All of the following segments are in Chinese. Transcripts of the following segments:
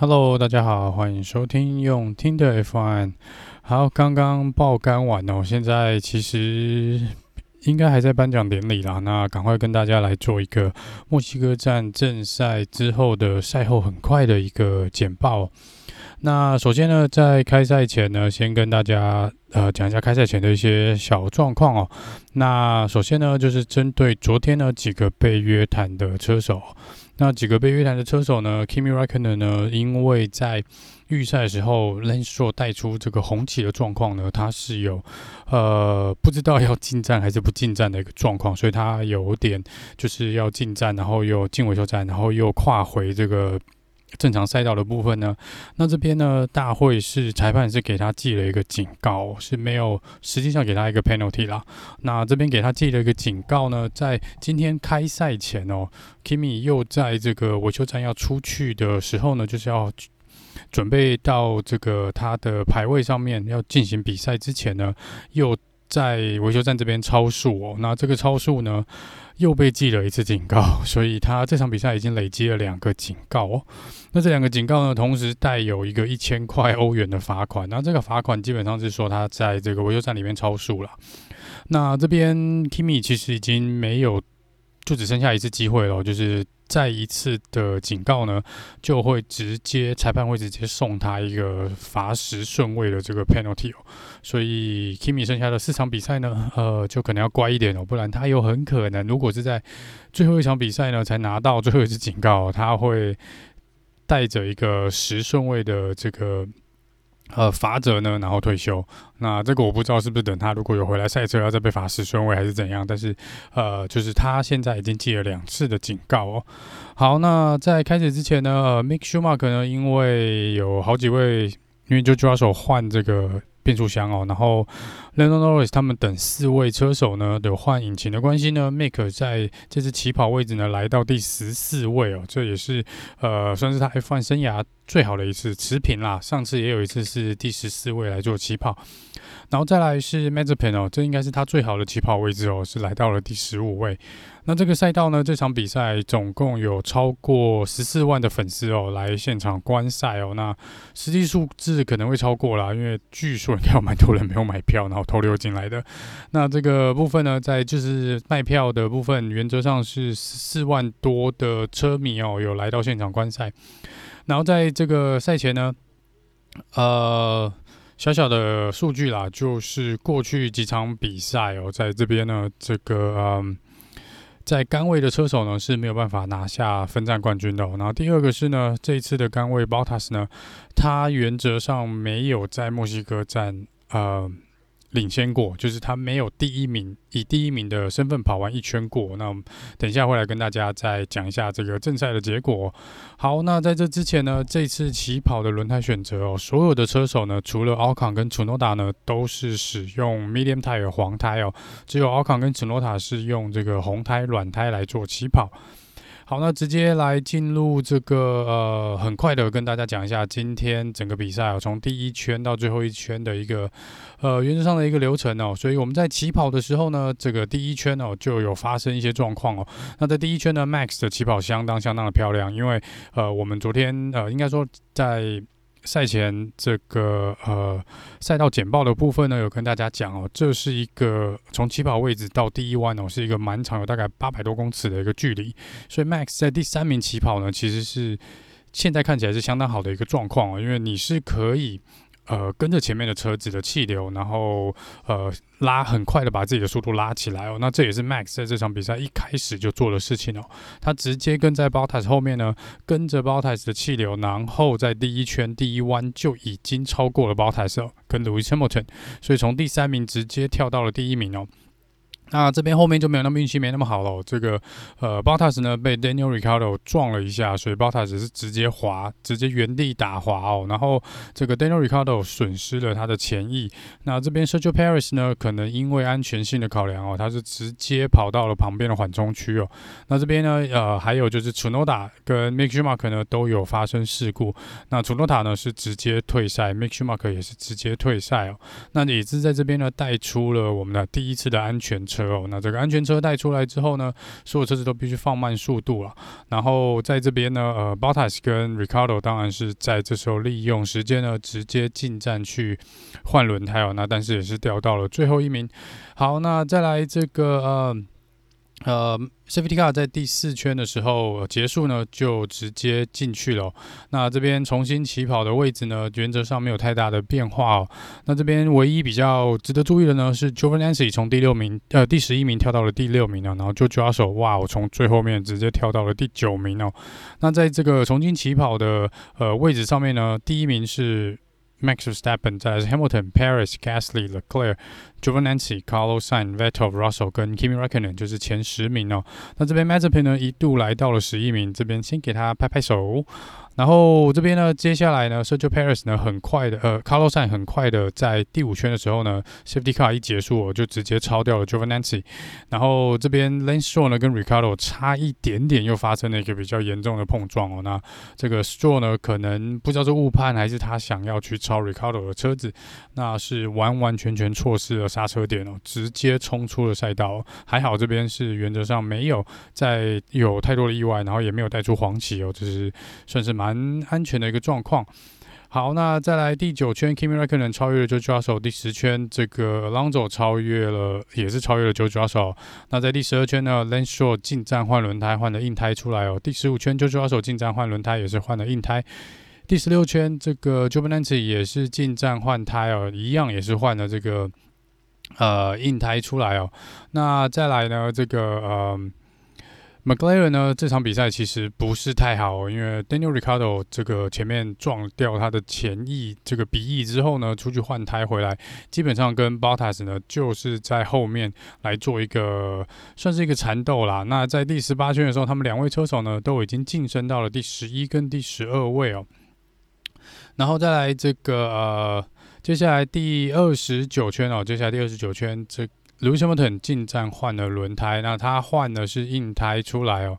Hello，大家好，欢迎收听用听的 F1。好，刚刚爆肝完哦，现在其实应该还在颁奖典礼啦。那赶快跟大家来做一个墨西哥站正赛之后的赛后很快的一个简报。那首先呢，在开赛前呢，先跟大家呃讲一下开赛前的一些小状况哦。那首先呢，就是针对昨天呢几个被约谈的车手。那几个被约谈的车手呢？Kimi r a c k o n e r 呢？因为在预赛的时候，Lance Stroll 带出这个红旗的状况呢，他是有呃不知道要进站还是不进站的一个状况，所以他有点就是要进站，然后又进维修站，然后又跨回这个。正常赛道的部分呢，那这边呢，大会是裁判是给他记了一个警告，是没有实际上给他一个 penalty 啦。那这边给他记了一个警告呢，在今天开赛前哦，Kimi 又在这个维修站要出去的时候呢，就是要准备到这个他的排位上面要进行比赛之前呢，又在维修站这边超速哦。那这个超速呢，又被记了一次警告，所以他这场比赛已经累积了两个警告哦。那这两个警告呢，同时带有一个一千块欧元的罚款。那这个罚款基本上是说他在这个维修站里面超速了。那这边 Kimi 其实已经没有，就只剩下一次机会了，就是。再一次的警告呢，就会直接裁判会直接送他一个罚十顺位的这个 penalty，所以 Kimi 剩下的四场比赛呢，呃，就可能要乖一点哦，不然他有很可能，如果是在最后一场比赛呢才拿到最后一次警告，他会带着一个十顺位的这个。呃，罚则呢，然后退休。那这个我不知道是不是等他如果有回来赛车要再被罚十顺位还是怎样。但是，呃，就是他现在已经记了两次的警告哦。好，那在开始之前呢，呃，Mick Schumacher 呢，因为有好几位，因为就抓手换这个。变速箱哦，然后 l e n d o Norris 他们等四位车手呢，的换引擎的关系呢，Make 在这次起跑位置呢来到第十四位哦，这也是呃算是他 F1 生涯最好的一次持平啦。上次也有一次是第十四位来做起跑，然后再来是 Mazepan 哦，这应该是他最好的起跑位置哦，是来到了第十五位。那这个赛道呢，这场比赛总共有超过十四万的粉丝哦来现场观赛哦。那实际数字可能会超过啦，因为据说应该有蛮多人没有买票，然后偷溜进来的。那这个部分呢，在就是卖票的部分，原则上是十四万多的车迷哦有来到现场观赛。然后在这个赛前呢，呃，小小的数据啦，就是过去几场比赛哦，在这边呢，这个嗯。在杆位的车手呢是没有办法拿下分站冠军的。然后第二个是呢，这一次的杆位 Bottas 呢，他原则上没有在墨西哥站呃。领先过，就是他没有第一名，以第一名的身份跑完一圈过。那等一下会来跟大家再讲一下这个正赛的结果。好，那在这之前呢，这次起跑的轮胎选择哦，所有的车手呢，除了 Ocon 跟 Tsunoda 呢，都是使用 Medium Tire 黄胎哦，只有 Ocon 跟 Tsunoda 是用这个红胎软胎来做起跑。好，那直接来进入这个呃，很快的跟大家讲一下今天整个比赛哦，从第一圈到最后一圈的一个呃原则上的一个流程哦。所以我们在起跑的时候呢，这个第一圈哦就有发生一些状况哦。那在第一圈呢，Max 的起跑相当相当的漂亮，因为呃我们昨天呃应该说在。赛前这个呃赛道简报的部分呢，有跟大家讲哦，这是一个从起跑位置到第一弯哦，是一个蛮长，有大概八百多公尺的一个距离，所以 Max 在第三名起跑呢，其实是现在看起来是相当好的一个状况哦，因为你是可以。呃，跟着前面的车子的气流，然后呃拉很快的把自己的速度拉起来哦。那这也是 Max 在这场比赛一开始就做的事情哦。他直接跟在 Bottas 后面呢，跟着 Bottas 的气流，然后在第一圈第一弯就已经超过了 Bottas，跟 Lewis Hamilton，所以从第三名直接跳到了第一名哦。那这边后面就没有那么运气没那么好了。这个呃，Bottas 呢被 Daniel r i c a r d o 撞了一下，所以 Bottas 是直接滑，直接原地打滑哦。然后这个 Daniel r i c a r d o 损失了他的前翼。那这边 Sergio Perez 呢，可能因为安全性的考量哦，他是直接跑到了旁边的缓冲区哦。那这边呢，呃，还有就是 Chunoda 跟 Mick Schumacher 呢都有发生事故。那 Chunoda 呢是直接退赛，Mick Schumacher 也是直接退赛哦。那也是在这边呢带出了我们的第一次的安全车。车。那这个安全车带出来之后呢，所有车子都必须放慢速度了。然后在这边呢，呃，Bottas 跟 Ricardo 当然是在这时候利用时间呢，直接进站去换轮胎哦。那但是也是掉到了最后一名。好，那再来这个呃。呃，Safety Car 在第四圈的时候结束呢，就直接进去了。那这边重新起跑的位置呢，原则上没有太大的变化哦。那这边唯一比较值得注意的呢，是 Giovinazzi 从第六名呃第十一名跳到了第六名了，然后 George Russell 哇，我从最后面直接跳到了第九名哦。那在这个重新起跑的呃位置上面呢，第一名是 Max Verstappen，再是 Hamilton、Perez、Gasly、Leclerc。Giovinazzi、Carlos Sainz、Vettel、Russell 跟 Kimi Raikkonen 就是前十名哦。那这边 Mazepin 呢一度来到了十一名，这边先给他拍拍手。然后这边呢，接下来呢，Sergio Perez 呢很快的，呃，Carlos Sainz 很快的在第五圈的时候呢，Safety Car 一结束，我就直接超掉了 Giovinazzi。然后这边 Lance Stroll 呢跟 Ricardo 差一点点又发生了一个比较严重的碰撞哦。那这个 Stroll 呢可能不知道是误判还是他想要去超 Ricardo 的车子，那是完完全全错失了刹车点哦，直接冲出了赛道。还好这边是原则上没有再有太多的意外，然后也没有带出黄旗哦，这是算是蛮很安全的一个状况。好，那再来第九圈，Kimi Räikkönen 超越了 Joe Russell，第十圈这个 Longo 超越了，也是超越了 Joe Russell。那在第十二圈呢？LANSHOR 进站换轮胎，换了硬胎出来哦。第十五圈，Joe Russell 进站换轮胎，也是换了硬胎。第十六圈，这个 Giovinazzi 也是进站换胎哦，一样也是换了这个。呃，硬胎出来哦。那再来呢？这个呃，McLaren 呢？这场比赛其实不是太好，因为 Daniel r i c a r d o 这个前面撞掉他的前翼这个鼻翼之后呢，出去换胎回来，基本上跟 Bottas 呢就是在后面来做一个算是一个缠斗啦。那在第十八圈的时候，他们两位车手呢都已经晋升到了第十一跟第十二位哦。然后再来这个呃。接下来第二十九圈哦，接下来第二十九圈，这 Lewis Hamilton 进站换了轮胎，那他换的是硬胎出来哦。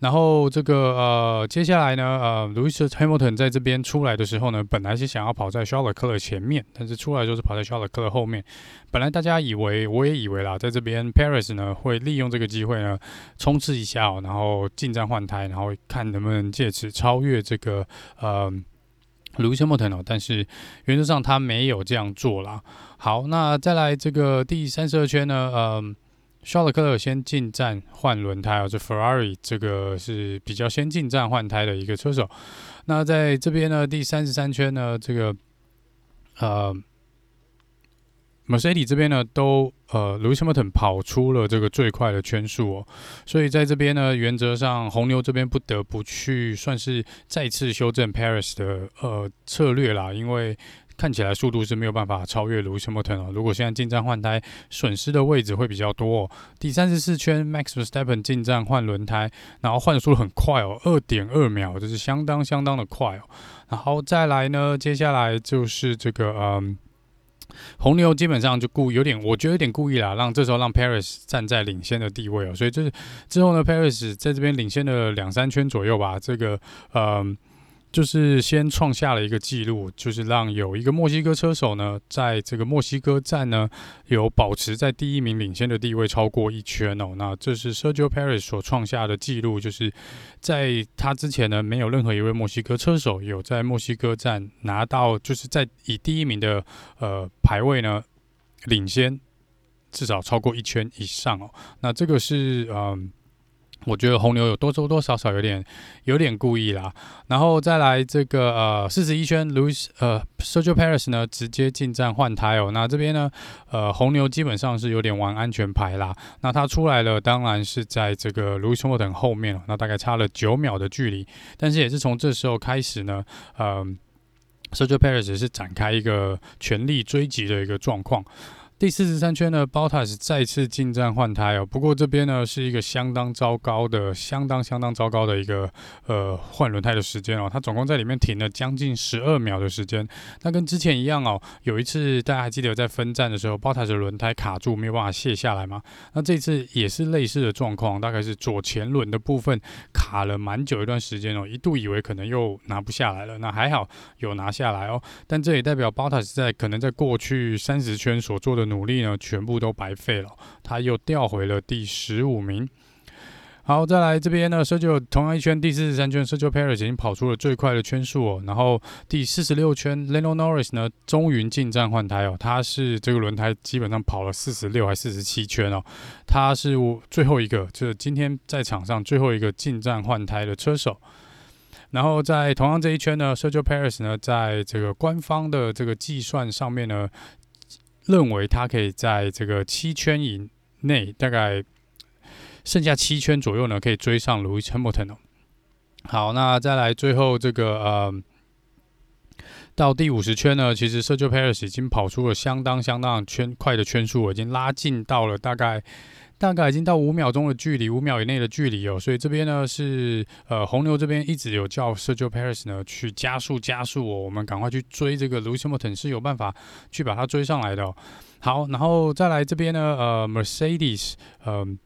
然后这个呃，接下来呢，呃，Lewis Hamilton 在这边出来的时候呢，本来是想要跑在 Charles 前面，但是出来就是跑在 Charles 后面。本来大家以为，我也以为啦，在这边 Paris 呢会利用这个机会呢冲刺一下哦，然后进站换胎，然后看能不能借此超越这个呃。Lewis Hamilton 哦，但是原则上他没有这样做啦。好，那再来这个第三十二圈呢？嗯，Charles Leclerc 先进站换轮胎哦，这 Ferrari 这个是比较先进站换胎的一个车手。那在这边呢，第三十三圈呢，这个呃。Mercedes 这边呢，都呃，Lewis Hamilton 跑出了这个最快的圈数哦，所以在这边呢，原则上红牛这边不得不去算是再次修正 Perez 的呃策略啦，因为看起来速度是没有办法超越 Lewis Hamilton 哦。如果现在进站换胎，损失的位置会比较多哦。第三十四圈，Max Verstappen 进站换轮胎，然后换的速度很快哦，二点二秒，这是相当相当的快哦。然后再来呢，接下来就是这个嗯。红牛基本上就故有点，我觉得有点故意啦，让这时候让 Paris 站在领先的地位哦，所以就是之后呢，Paris 在这边领先了两三圈左右吧，这个呃。就是先创下了一个记录，就是让有一个墨西哥车手呢，在这个墨西哥站呢，有保持在第一名领先的地位超过一圈哦。那这是 Sergio Perez 所创下的记录，就是在他之前呢，没有任何一位墨西哥车手有在墨西哥站拿到，就是在以第一名的呃排位呢领先至少超过一圈以上哦。那这个是嗯。我觉得红牛有多多多少少有点有点故意啦，然后再来这个呃四十一圈，Lewis 呃 Sergio Perez 呢直接进站换胎哦，那这边呢呃红牛基本上是有点玩安全牌啦，那他出来了当然是在这个 Lewis Hamilton 后面，那大概差了九秒的距离，但是也是从这时候开始呢，呃 Sergio Perez 是展开一个全力追击的一个状况。第四十三圈呢，Bottas 再次进站换胎哦。不过这边呢是一个相当糟糕的、相当相当糟糕的一个呃换轮胎的时间哦。他总共在里面停了将近十二秒的时间。那跟之前一样哦，有一次大家还记得在分站的时候，Bottas 的轮胎卡住没有办法卸下来吗？那这次也是类似的状况，大概是左前轮的部分卡了蛮久一段时间哦，一度以为可能又拿不下来了。那还好有拿下来哦，但这也代表 Bottas 在可能在过去三十圈所做的。努力呢，全部都白费了，他又掉回了第十五名。好，再来这边呢社交同样一圈第四十三圈，Sergio Paris 已经跑出了最快的圈数哦。然后第四十六圈，Lando Norris 呢，终于进站换胎哦。他是这个轮胎基本上跑了四十六还四十七圈哦。他是最后一个，就是今天在场上最后一个进站换胎的车手。然后在同样这一圈呢，Sergio Paris 呢，在这个官方的这个计算上面呢，认为他可以在这个七圈以内，大概。剩下七圈左右呢，可以追上 Lewis Hamilton 哦。好，那再来最后这个呃，到第五十圈呢，其实 Sergio Perez 已经跑出了相当相当圈快的圈数，已经拉近到了大概大概已经到五秒钟的距离，五秒以内的距离哦。所以这边呢是呃红牛这边一直有叫 Sergio Paris 呢去加速加速哦，我们赶快去追这个 Lewis Hamilton 是有办法去把它追上来的哦。好，然后再来这边呢，呃，Mercedes，嗯。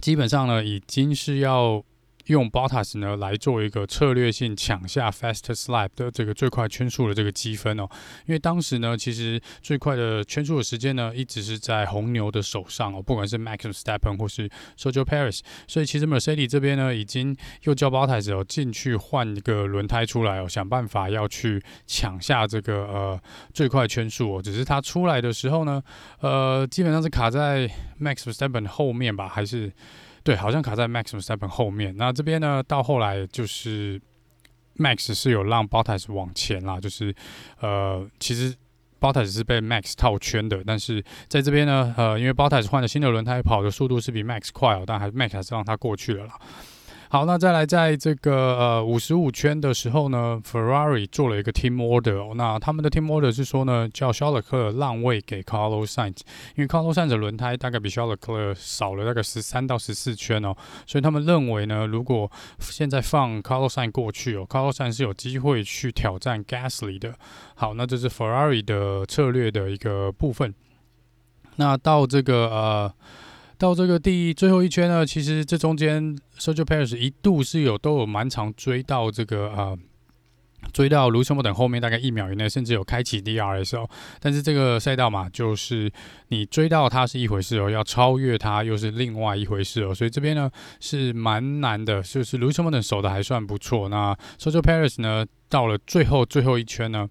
基本上呢，已经是要用 Bottas 呢来做一个策略性抢下 Fastest Lap 的这个最快圈数的这个积分哦。因为当时呢，其实最快的圈数的时间呢，一直是在红牛的手上哦，不管是 Max Verstappen 或是 Sergio Perez。所以其实 Mercedes 这边呢，已经又叫 Bottas 哦进去换一个轮胎出来哦，想办法要去抢下这个呃最快圈数哦。只是他出来的时候呢，呃，基本上是卡在 Max Verstappen 后面吧，还是？对，好像卡在 Max s t e p p e n 后面。那这边呢，到后来就是 Max 是有让 Bottas 往前啦，就是呃，其实 Bottas 是被 Max 套圈的，但是在这边呢，呃，因为 Bottas 换了新的轮胎，跑的速度是比 Max 快哦，但还是 Max 是让他过去了啦。好，那再来，在这个呃五十五圈的时候呢，Ferrari 做了一个 team order，那他们的 team order 是说呢，叫肖勒克让位给 Carlos Sainz，因为 Carlos Sainz 的轮胎大概比肖勒克少了大概十三到十四圈哦，所以他们认为呢，如果现在放 Carlos Sainz 过去哦，Carlos Sainz 是有机会去挑战 Gasly 的。好，那这是 Ferrari 的策略的一个部分。那到这个呃。到这个第最后一圈呢，其实这中间 Sergio Perez 一度是有都有蛮长追到这个呃，追到 Lewis Hamilton 后面大概一秒以内，甚至有开启 DRS 哦。但是这个赛道嘛，就是你追到它是一回事哦，要超越它又是另外一回事哦。所以这边呢是蛮难的，就是 Lewis Hamilton 守的还算不错。那 Sergio Perez 呢，到了最后最后一圈呢，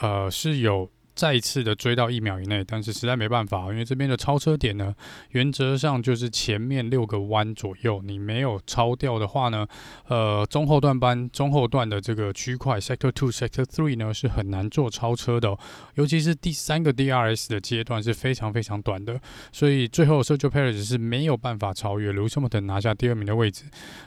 呃是有。再次的追到一秒以内，但是实在没办法，因为这边的超车点呢，原则上就是前面六个弯左右，你没有超掉的话呢，呃，中后段班中后段的这个区块 Sector Two、Sector Three 呢是很难做超车的，尤其是第三个 DRS 的阶段是非常非常短的，所以最后 Sergio Perez 是没有办法超越 Lewis Hamilton 拿下第二名的位置。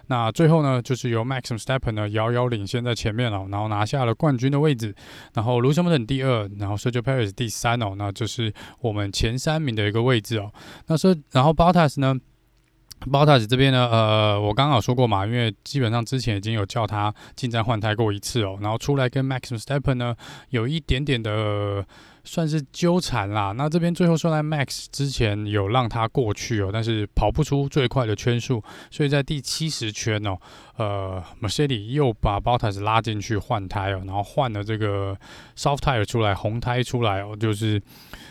那最后呢，就是由 Max i m s t e p p e n 呢遥遥领先在前面了，然后拿下了冠军的位置，然后 Lewis Hamilton 第二，然后 Sergio Perez 第三哦，那就是我们前三名的一个位置哦。那说，然后 Bottas 呢，Bottas 这边呢，呃，我刚好说过嘛，因为基本上之前已经有叫他进站换胎过一次哦，然后出来跟 Max s t e p p e n 呢有一点点的。算是纠缠啦。那这边最后说来，Max 之前有让他过去哦，但是跑不出最快的圈数，所以在第七十圈哦，呃，Mercedes 又把 Bottas 拉进去换胎哦，然后换了这个 soft tire 出来，红胎出来哦，就是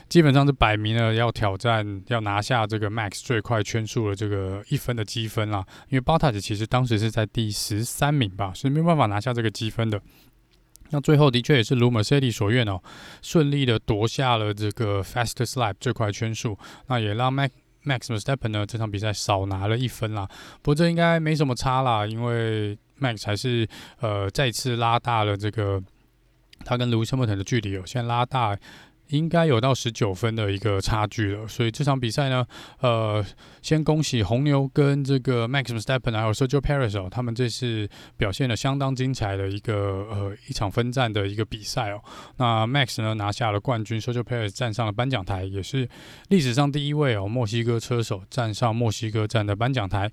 基本上是摆明了要挑战，要拿下这个 Max 最快圈数的这个一分的积分啦。因为 Bottas 其实当时是在第十三名吧，是没有办法拿下这个积分的。那最后的确也是如 Mercedes 所愿哦，顺利的夺下了这个 Fastest Lap 最快圈数，那也让 Max Max Verstappen 呢这场比赛少拿了一分啦。不过这应该没什么差啦，因为 Max 还是呃再次拉大了这个他跟 Lewis Hamilton 的距离哦，现在拉大。应该有到十九分的一个差距了，所以这场比赛呢，呃，先恭喜红牛跟这个 Max Verstappen 还有 Sergio Perez 哦，他们这次表现了相当精彩的一个呃一场分站的一个比赛哦。那 Max 呢拿下了冠军，Sergio Perez 站上了颁奖台，也是历史上第一位哦，墨西哥车手站上墨西哥站的颁奖台。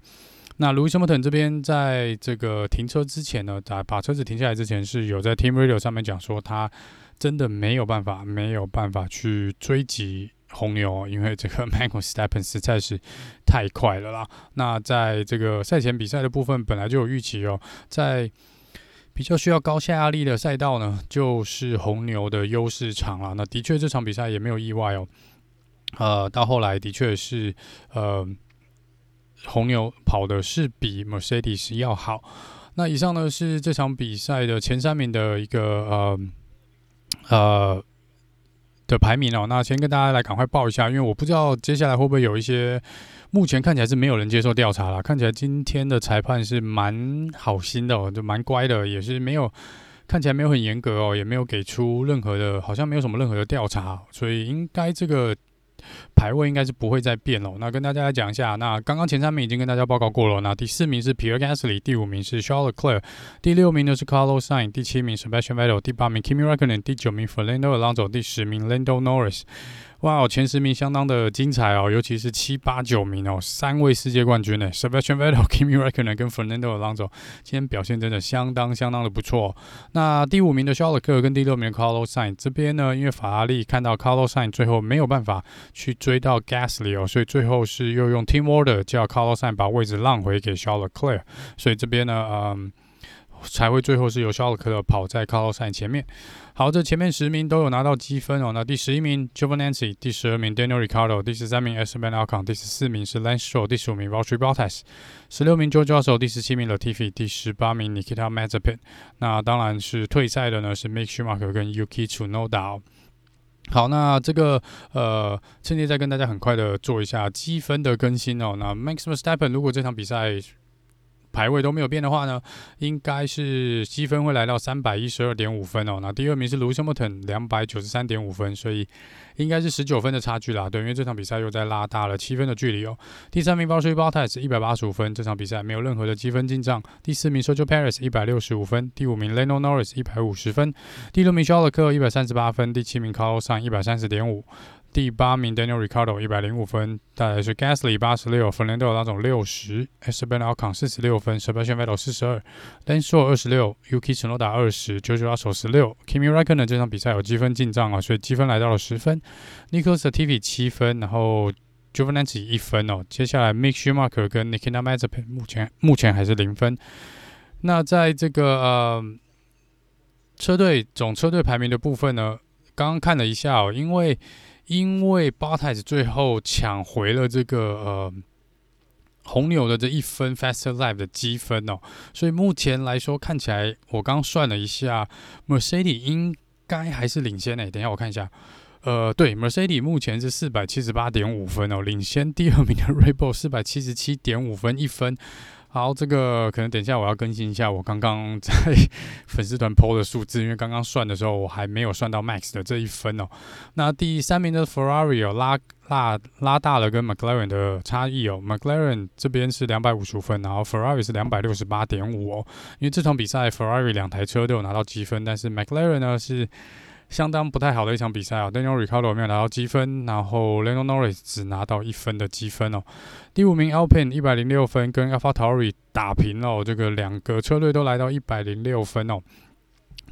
那 Lewis Hamilton 这边在这个停车之前呢，在把车子停下来之前是有在 Team Radio 上面讲说他。真的没有办法，没有办法去追击红牛，因为这个 Max Verstappen 实在是太快了啦。那在这个赛前比赛的部分，本来就有预期哦，在比较需要高下压力的赛道呢，就是红牛的优势场了。那的确这场比赛也没有意外哦。呃，到后来的确是呃，红牛跑的是比 Mercedes 要好。那以上呢是这场比赛的前三名的一个呃呃的排名哦。那先跟大家来赶快报一下，因为我不知道接下来会不会有一些，目前看起来是没有人接受调查了。看起来今天的裁判是蛮好心的哦，就蛮乖的，也是没有看起来没有很严格哦，也没有给出任何的，好像没有什么任何的调查，所以应该这个。排位应该是不会再变了。那跟大家来讲一下，那刚刚前三名已经跟大家报告过了。那第四名是 Pierre Gasly，第五名是 Charles Leclerc，第六名呢是 Carlos Sainz，第七名是 Sebastian Vettel，第八名 Kimi Räikkönen，第九名 Fernando Alonso，第十名 Lando Norris。哇哦，前十名相当的精彩哦，尤其是七八九名哦，三位世界冠军呢，Sebastian Vettel、Kimi Räikkönen 跟 Fernando Alonso 今天表现真的相当相当的不错。那第五名的肖尔克跟第六名的 Carlos Sainz 这边呢，因为法拉利看到 Carlos Sainz 最后没有办法去追到 Gasly 哦，所以最后是又用 Team Order 叫 Carlos Sainz 把位置让回给肖尔克，所以这边呢，嗯。才会最后是由肖尔克跑在卡洛赛前面。好，这前面十名都有拿到积分哦。那第十一名 Giovinazzi，第十二名 Daniel Ricardo，第十三名 Esteban Ocon，第十四名是 Lance Stroll，第十五名 Valtteri Bottas，十六名 George Russell，第十七名 Latifi，第十八名 Nikita Mazepin。那当然是退赛的呢，是 Mick Schumacher 跟 Yuki Tsunoda。好，那这个呃，趁机再跟大家很快的做一下积分的更新哦。那 Max Verstappen 如果这场比赛排位都没有变的话呢，应该是积分会来到三百一十二点五分哦。那第二名是 Lewis Hamilton 两百九十三点五分，所以应该是十九分的差距啦。对，因为这场比赛又在拉大了七分的距离哦。第三名 Valtteri Bottas 一百八十五分，这场比赛没有任何的积分进账。第四名 Sergio Paris 一百六十五分，第五名 Leno Norris 一百五十分，第六名 Charles Leclerc 一百三十八分，第七名 Carlos 一百三十点五。第八名 Daniel Ricardo 一百零五分，再来是 Gasly 八十六，Fernando 当中六十，Esteban Ocon 四十六分，Sebastian Vettel 四十二，Lance Stroll 二十六，Yuki Tsunoda 二十，George Russell 十六，Kimi Raikkonen 这场比赛有积分进账啊，所以积分来到了十分 nicolasertivi 七分，然后 Giovinazzi 一分哦，接下来 Mick Schumacher 跟 Nikita Mazepin 目前目前还是零分。那在这个呃车队总车队排名的部分呢，刚刚看了一下哦，因为因为 Bottas 最后抢回了这个呃红牛的这一分 Faster Lap 的积分哦，所以目前来说看起来，我刚算了一下，Mercedes 应该还是领先诶。等一下我看一下，呃，对，Mercedes 目前是四百七十八点五分哦，领先第二名的 Red Bull 四百七十七点五分一分。好，这个可能等一下我要更新一下我刚刚在 粉丝团 PO 的数字，因为刚刚算的时候我还没有算到 Max 的这一分哦。那第三名的 Ferrari、哦、拉拉拉大了跟 McLaren 的差异哦，McLaren 这边是两百五十五分，然后 Ferrari 是两百六十八点五哦。因为这场比赛 Ferrari 两台车都有拿到积分，但是 McLaren 呢是。相当不太好的一场比赛啊，Daniel Ricciardo 没有拿到积分，然后 Lando Norris 只拿到一分的积分哦。第五名 Alpine 一百零六分，跟 a l p h a t a r i 打平了哦，这个两个车队都来到一百零六分哦。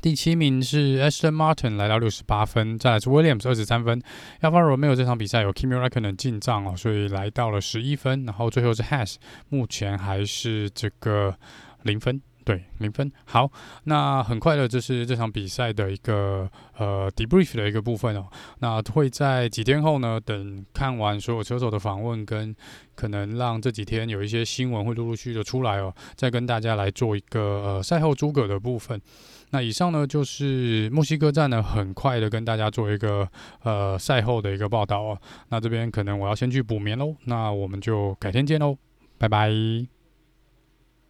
第七名是 Aston Martin 来到六十八分，再来是 Williams 二十三分，Alfa Romeo 这场比赛有 Kimi Räikkönen 进账哦，所以来到了十一分，然后最后是 Has，目前还是这个零分。对，零分。好，那很快的，这是这场比赛的一个呃 debrief 的一个部分哦。那会在几天后呢，等看完所有车手的访问，跟可能让这几天有一些新闻会陆陆续续的出来哦，再跟大家来做一个呃赛后诸葛的部分。那以上呢就是墨西哥站呢，很快的跟大家做一个呃赛后的一个报道哦。那这边可能我要先去补眠喽，那我们就改天见喽，拜拜。